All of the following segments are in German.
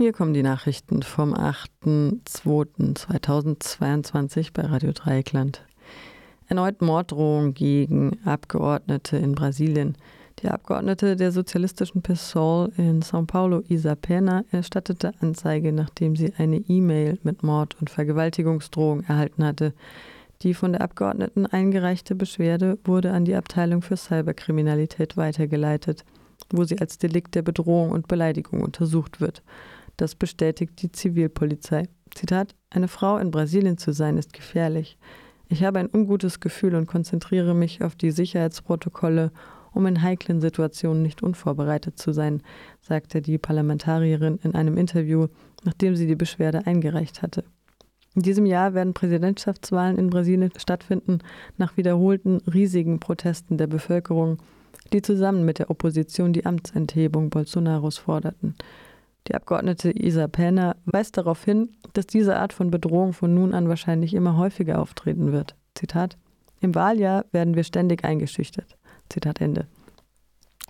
Hier kommen die Nachrichten vom 8.2.2022 bei Radio Dreieckland. Erneut Morddrohung gegen Abgeordnete in Brasilien. Die Abgeordnete der sozialistischen PSOL in São Paulo, Isa Pena, erstattete Anzeige, nachdem sie eine E-Mail mit Mord- und Vergewaltigungsdrohung erhalten hatte. Die von der Abgeordneten eingereichte Beschwerde wurde an die Abteilung für Cyberkriminalität weitergeleitet, wo sie als Delikt der Bedrohung und Beleidigung untersucht wird. Das bestätigt die Zivilpolizei. Zitat: Eine Frau in Brasilien zu sein ist gefährlich. Ich habe ein ungutes Gefühl und konzentriere mich auf die Sicherheitsprotokolle, um in heiklen Situationen nicht unvorbereitet zu sein, sagte die Parlamentarierin in einem Interview, nachdem sie die Beschwerde eingereicht hatte. In diesem Jahr werden Präsidentschaftswahlen in Brasilien stattfinden, nach wiederholten riesigen Protesten der Bevölkerung, die zusammen mit der Opposition die Amtsenthebung Bolsonaros forderten. Die Abgeordnete Isa Pena weist darauf hin, dass diese Art von Bedrohung von nun an wahrscheinlich immer häufiger auftreten wird. Zitat: Im Wahljahr werden wir ständig eingeschüchtert. Zitat Ende.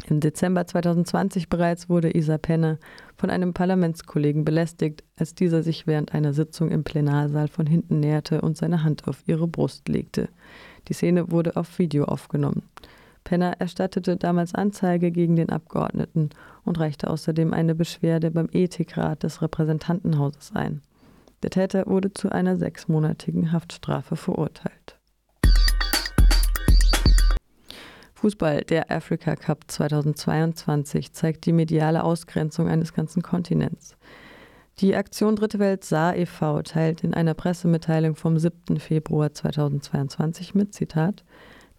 Im Dezember 2020 bereits wurde Isa Penne von einem Parlamentskollegen belästigt, als dieser sich während einer Sitzung im Plenarsaal von hinten näherte und seine Hand auf ihre Brust legte. Die Szene wurde auf Video aufgenommen. Penner erstattete damals Anzeige gegen den Abgeordneten und reichte außerdem eine Beschwerde beim Ethikrat des Repräsentantenhauses ein. Der Täter wurde zu einer sechsmonatigen Haftstrafe verurteilt. Fußball, der Africa Cup 2022, zeigt die mediale Ausgrenzung eines ganzen Kontinents. Die Aktion Dritte Welt Saar e.V. teilt in einer Pressemitteilung vom 7. Februar 2022 mit Zitat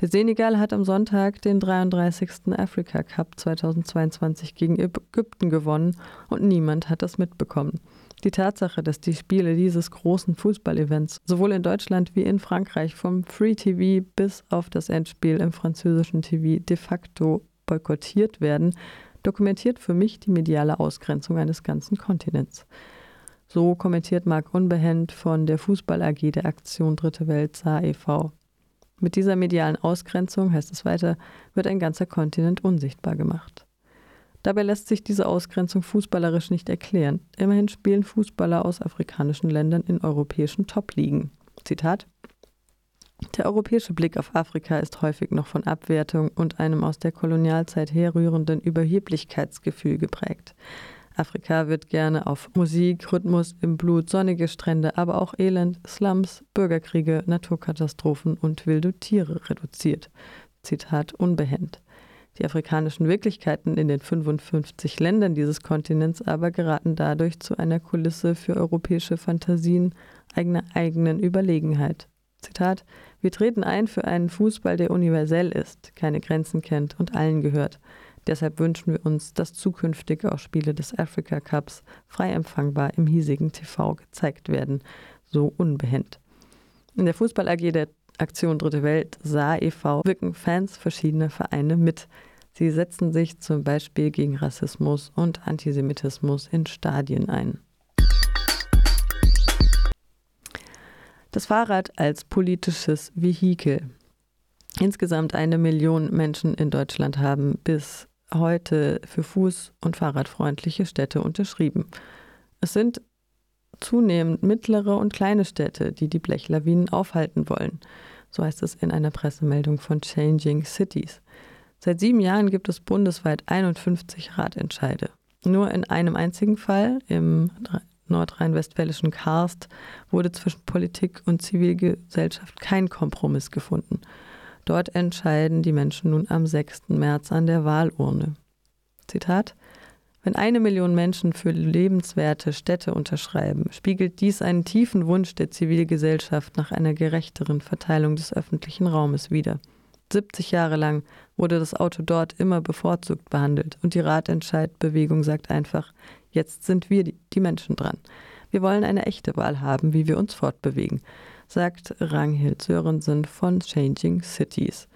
der Senegal hat am Sonntag den 33. Africa Cup 2022 gegen Ägypten gewonnen und niemand hat das mitbekommen. Die Tatsache, dass die Spiele dieses großen Fußballevents sowohl in Deutschland wie in Frankreich vom Free TV bis auf das Endspiel im französischen TV de facto boykottiert werden, dokumentiert für mich die mediale Ausgrenzung eines ganzen Kontinents. So kommentiert Marc Unbehend von der Fußball AG der Aktion Dritte Welt Saar e.V. Mit dieser medialen Ausgrenzung, heißt es weiter, wird ein ganzer Kontinent unsichtbar gemacht. Dabei lässt sich diese Ausgrenzung fußballerisch nicht erklären. Immerhin spielen Fußballer aus afrikanischen Ländern in europäischen Top-Ligen. Zitat der europäische Blick auf Afrika ist häufig noch von Abwertung und einem aus der Kolonialzeit herrührenden Überheblichkeitsgefühl geprägt. Afrika wird gerne auf Musik, Rhythmus im Blut, sonnige Strände, aber auch Elend, Slums, Bürgerkriege, Naturkatastrophen und wilde Tiere reduziert. Zitat unbehend. Die afrikanischen Wirklichkeiten in den 55 Ländern dieses Kontinents aber geraten dadurch zu einer Kulisse für europäische Fantasien eigener eigenen Überlegenheit. Zitat: Wir treten ein für einen Fußball, der universell ist, keine Grenzen kennt und allen gehört. Deshalb wünschen wir uns, dass zukünftig auch Spiele des Africa Cups frei empfangbar im hiesigen TV gezeigt werden, so unbehend. In der Fußball AG der Aktion Dritte Welt Saar e.V. wirken Fans verschiedener Vereine mit. Sie setzen sich zum Beispiel gegen Rassismus und Antisemitismus in Stadien ein. Das Fahrrad als politisches Vehikel. Insgesamt eine Million Menschen in Deutschland haben bis heute für fuß- und fahrradfreundliche Städte unterschrieben. Es sind zunehmend mittlere und kleine Städte, die die Blechlawinen aufhalten wollen. So heißt es in einer Pressemeldung von Changing Cities. Seit sieben Jahren gibt es bundesweit 51 Ratentscheide. Nur in einem einzigen Fall, im nordrhein-westfälischen Karst, wurde zwischen Politik und Zivilgesellschaft kein Kompromiss gefunden. Dort entscheiden die Menschen nun am 6. März an der Wahlurne. Zitat wenn eine Million Menschen für lebenswerte Städte unterschreiben, spiegelt dies einen tiefen Wunsch der Zivilgesellschaft nach einer gerechteren Verteilung des öffentlichen Raumes wider. 70 Jahre lang wurde das Auto dort immer bevorzugt behandelt und die Ratentscheidbewegung sagt einfach, jetzt sind wir die Menschen dran. Wir wollen eine echte Wahl haben, wie wir uns fortbewegen sagt Ranghild Sörensen von Changing Cities.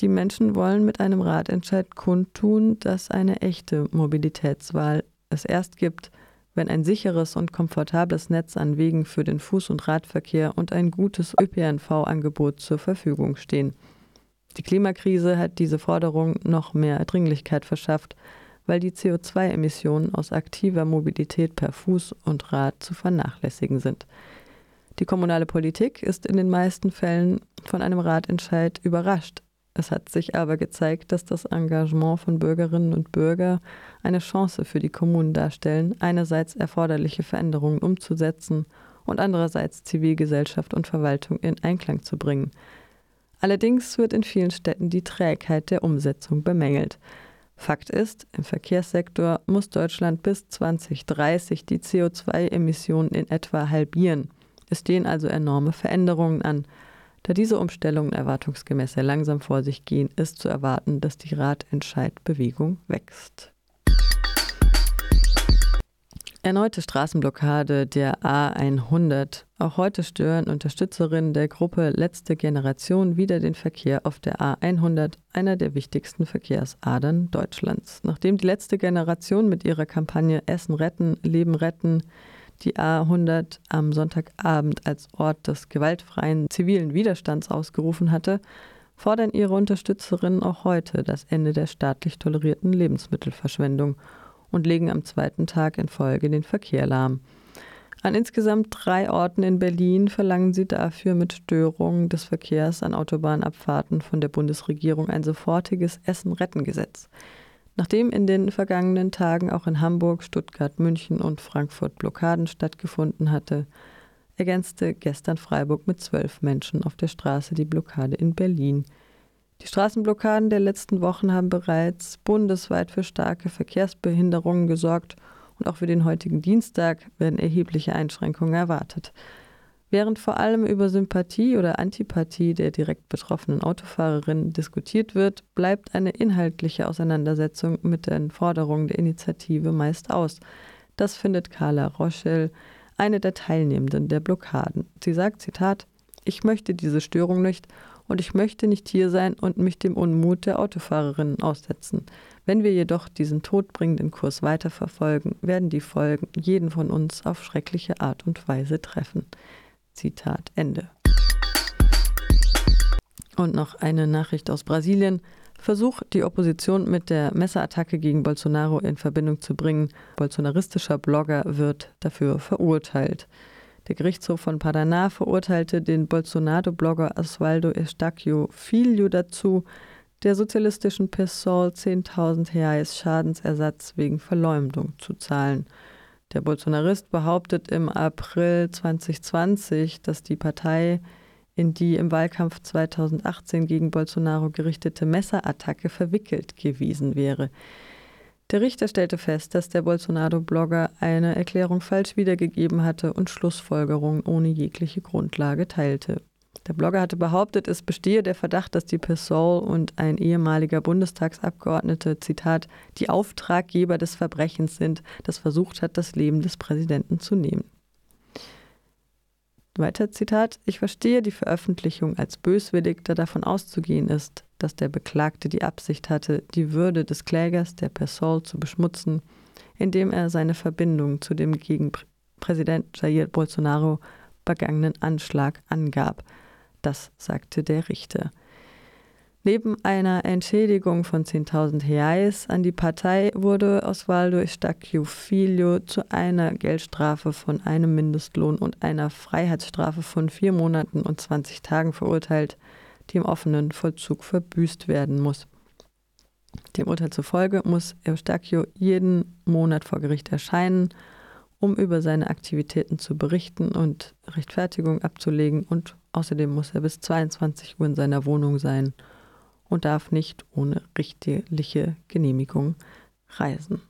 Die Menschen wollen mit einem Ratentscheid kundtun, dass eine echte Mobilitätswahl es erst gibt, wenn ein sicheres und komfortables Netz an Wegen für den Fuß- und Radverkehr und ein gutes ÖPNV-Angebot zur Verfügung stehen. Die Klimakrise hat diese Forderung noch mehr Dringlichkeit verschafft, weil die CO2-Emissionen aus aktiver Mobilität per Fuß und Rad zu vernachlässigen sind. Die kommunale Politik ist in den meisten Fällen von einem Ratentscheid überrascht. Es hat sich aber gezeigt, dass das Engagement von Bürgerinnen und Bürgern eine Chance für die Kommunen darstellen, einerseits erforderliche Veränderungen umzusetzen und andererseits Zivilgesellschaft und Verwaltung in Einklang zu bringen. Allerdings wird in vielen Städten die Trägheit der Umsetzung bemängelt. Fakt ist, im Verkehrssektor muss Deutschland bis 2030 die CO2-Emissionen in etwa halbieren. Es stehen also enorme Veränderungen an. Da diese Umstellungen erwartungsgemäß sehr langsam vor sich gehen, ist zu erwarten, dass die Ratentscheidbewegung wächst. Erneute Straßenblockade der A100. Auch heute stören Unterstützerinnen der Gruppe Letzte Generation wieder den Verkehr auf der A100, einer der wichtigsten Verkehrsadern Deutschlands. Nachdem die letzte Generation mit ihrer Kampagne Essen retten, Leben retten die A100 am Sonntagabend als Ort des gewaltfreien zivilen Widerstands ausgerufen hatte, fordern ihre Unterstützerinnen auch heute das Ende der staatlich tolerierten Lebensmittelverschwendung und legen am zweiten Tag in Folge den Verkehr lahm. An insgesamt drei Orten in Berlin verlangen sie dafür mit Störungen des Verkehrs an Autobahnabfahrten von der Bundesregierung ein sofortiges Essen-Retten-Gesetz. Nachdem in den vergangenen Tagen auch in Hamburg, Stuttgart, München und Frankfurt Blockaden stattgefunden hatte, ergänzte gestern Freiburg mit zwölf Menschen auf der Straße die Blockade in Berlin. Die Straßenblockaden der letzten Wochen haben bereits bundesweit für starke Verkehrsbehinderungen gesorgt und auch für den heutigen Dienstag werden erhebliche Einschränkungen erwartet. Während vor allem über Sympathie oder Antipathie der direkt betroffenen Autofahrerin diskutiert wird, bleibt eine inhaltliche Auseinandersetzung mit den Forderungen der Initiative meist aus. Das findet Carla Rochelle, eine der Teilnehmenden der Blockaden. Sie sagt, Zitat, ich möchte diese Störung nicht und ich möchte nicht hier sein und mich dem Unmut der Autofahrerinnen aussetzen. Wenn wir jedoch diesen todbringenden Kurs weiterverfolgen, werden die Folgen jeden von uns auf schreckliche Art und Weise treffen. Zitat Ende. Und noch eine Nachricht aus Brasilien. Versuch, die Opposition mit der Messerattacke gegen Bolsonaro in Verbindung zu bringen. Bolsonaristischer Blogger wird dafür verurteilt. Der Gerichtshof von Paraná verurteilte den Bolsonaro-Blogger Osvaldo Estacio Filho dazu, der sozialistischen PSOL 10.000 Reais Schadensersatz wegen Verleumdung zu zahlen. Der Bolsonarist behauptet im April 2020, dass die Partei in die im Wahlkampf 2018 gegen Bolsonaro gerichtete Messerattacke verwickelt gewesen wäre. Der Richter stellte fest, dass der Bolsonaro-Blogger eine Erklärung falsch wiedergegeben hatte und Schlussfolgerungen ohne jegliche Grundlage teilte. Der Blogger hatte behauptet, es bestehe der Verdacht, dass die PSOL und ein ehemaliger Bundestagsabgeordneter, Zitat, die Auftraggeber des Verbrechens sind, das versucht hat, das Leben des Präsidenten zu nehmen. Weiter Zitat, ich verstehe die Veröffentlichung als böswillig, da davon auszugehen ist, dass der Beklagte die Absicht hatte, die Würde des Klägers, der PSOL, zu beschmutzen, indem er seine Verbindung zu dem gegen Präsident Jair Bolsonaro begangenen Anschlag angab. Das sagte der Richter. Neben einer Entschädigung von 10.000 Reais an die Partei wurde Osvaldo Estacchio Filho zu einer Geldstrafe von einem Mindestlohn und einer Freiheitsstrafe von vier Monaten und 20 Tagen verurteilt, die im offenen Vollzug verbüßt werden muss. Dem Urteil zufolge muss Eustachio jeden Monat vor Gericht erscheinen, um über seine Aktivitäten zu berichten und Rechtfertigung abzulegen und Außerdem muss er bis 22 Uhr in seiner Wohnung sein und darf nicht ohne richterliche Genehmigung reisen.